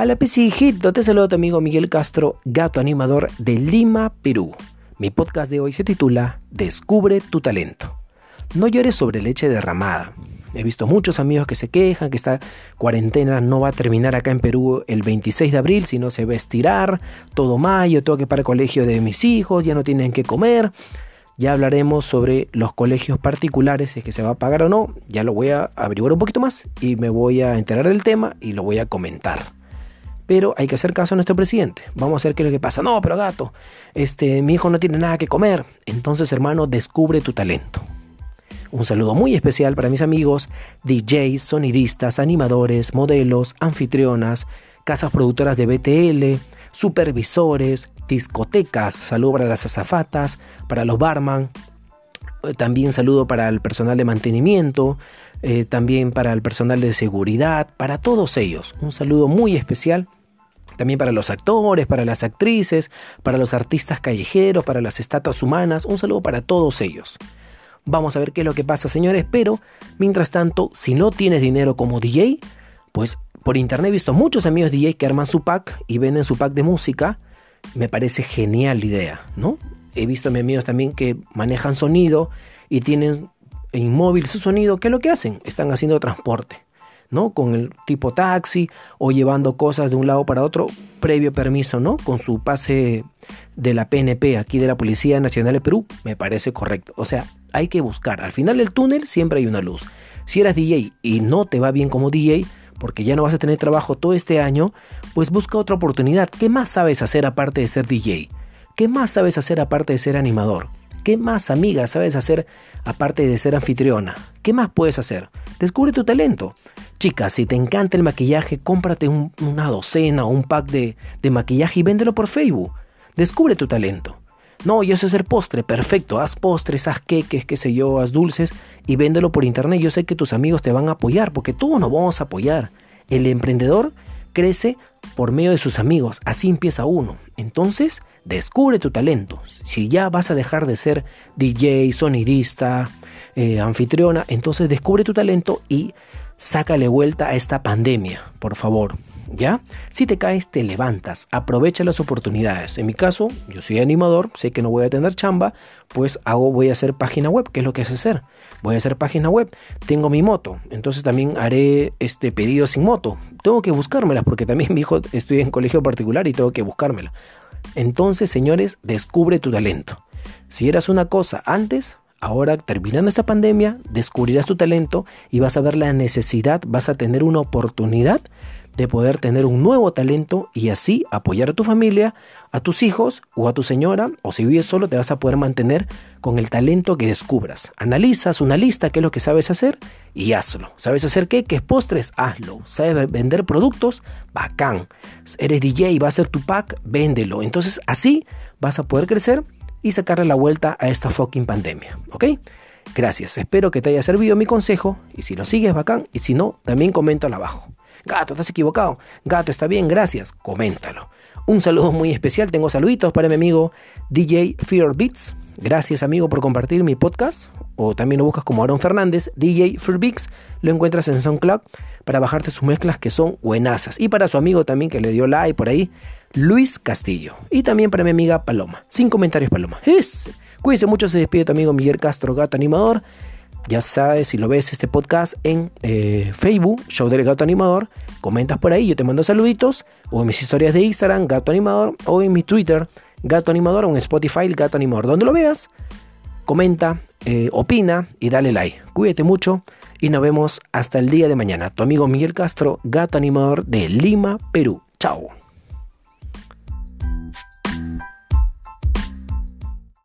A la hijito, te saludo tu amigo Miguel Castro, gato animador de Lima, Perú. Mi podcast de hoy se titula Descubre tu talento. No llores sobre leche derramada. He visto muchos amigos que se quejan que esta cuarentena no va a terminar acá en Perú el 26 de abril, sino se va a estirar todo mayo, tengo que para el colegio de mis hijos, ya no tienen que comer. Ya hablaremos sobre los colegios particulares, si es que se va a pagar o no. Ya lo voy a averiguar un poquito más y me voy a enterar del tema y lo voy a comentar pero hay que hacer caso a nuestro presidente. Vamos a ver qué es lo que pasa. No, pero gato, este, mi hijo no tiene nada que comer. Entonces, hermano, descubre tu talento. Un saludo muy especial para mis amigos, DJs, sonidistas, animadores, modelos, anfitrionas, casas productoras de BTL, supervisores, discotecas. Saludo para las azafatas, para los barman. Eh, también saludo para el personal de mantenimiento, eh, también para el personal de seguridad, para todos ellos. Un saludo muy especial también para los actores, para las actrices, para los artistas callejeros, para las estatuas humanas. Un saludo para todos ellos. Vamos a ver qué es lo que pasa, señores. Pero, mientras tanto, si no tienes dinero como DJ, pues por internet he visto muchos amigos DJ que arman su pack y venden su pack de música. Me parece genial la idea, ¿no? He visto a mis amigos también que manejan sonido y tienen inmóvil su sonido. ¿Qué es lo que hacen? Están haciendo transporte. ¿No? Con el tipo taxi o llevando cosas de un lado para otro previo permiso, ¿no? Con su pase de la PNP aquí de la Policía Nacional de Perú, me parece correcto. O sea, hay que buscar. Al final del túnel siempre hay una luz. Si eras DJ y no te va bien como DJ, porque ya no vas a tener trabajo todo este año, pues busca otra oportunidad. ¿Qué más sabes hacer aparte de ser DJ? ¿Qué más sabes hacer aparte de ser animador? ¿Qué más, amiga, sabes hacer aparte de ser anfitriona? ¿Qué más puedes hacer? Descubre tu talento. Chicas, si te encanta el maquillaje, cómprate una docena o un pack de, maquillaje y véndelo por Facebook. Descubre tu talento. No, yo sé hacer postre, perfecto, haz postres, haz queques, qué sé yo, haz dulces y véndelo por internet. Yo sé que tus amigos te van a apoyar porque todos nos vamos a apoyar. El emprendedor crece por medio de sus amigos, así empieza uno. Entonces, descubre tu talento. Si ya vas a dejar de ser DJ, sonidista, eh, anfitriona, entonces descubre tu talento y sácale vuelta a esta pandemia, por favor. ¿Ya? Si te caes, te levantas, aprovecha las oportunidades. En mi caso, yo soy animador, sé que no voy a tener chamba, pues hago, voy a hacer página web, ¿qué es lo que es hacer? Voy a hacer página web, tengo mi moto, entonces también haré este pedido sin moto. Tengo que buscármelas porque también mi hijo estudia en colegio particular y tengo que buscármela. Entonces, señores, descubre tu talento. Si eras una cosa antes, Ahora, terminando esta pandemia, descubrirás tu talento y vas a ver la necesidad, vas a tener una oportunidad de poder tener un nuevo talento y así apoyar a tu familia, a tus hijos o a tu señora, o si vives solo te vas a poder mantener con el talento que descubras. Analizas una lista, qué es lo que sabes hacer y hazlo. ¿Sabes hacer qué? ¿Qué es postres? Hazlo. ¿Sabes vender productos? Bacán. ¿Eres DJ y va a ser tu pack? Véndelo. Entonces así vas a poder crecer y sacarle la vuelta a esta fucking pandemia, ¿ok? Gracias, espero que te haya servido mi consejo y si lo sigues bacán y si no, también coméntalo abajo. Gato, estás equivocado. Gato, está bien, gracias. Coméntalo. Un saludo muy especial, tengo saluditos para mi amigo DJ Fear Beats. Gracias amigo por compartir mi podcast. O también lo buscas como Aaron Fernández, DJ Fear Beats. Lo encuentras en SoundCloud para bajarte sus mezclas que son buenasas. Y para su amigo también que le dio like por ahí, Luis Castillo. Y también para mi amiga Paloma. Sin comentarios, Paloma. Es. Cuídense mucho, se despide tu amigo Miguel Castro, gato animador. Ya sabes, si lo ves este podcast en eh, Facebook, Show del Gato Animador, comentas por ahí, yo te mando saluditos, o en mis historias de Instagram, Gato Animador, o en mi Twitter, Gato Animador, o en Spotify, Gato Animador. Donde lo veas, comenta, eh, opina y dale like. Cuídate mucho y nos vemos hasta el día de mañana. Tu amigo Miguel Castro, Gato Animador de Lima, Perú. Chao.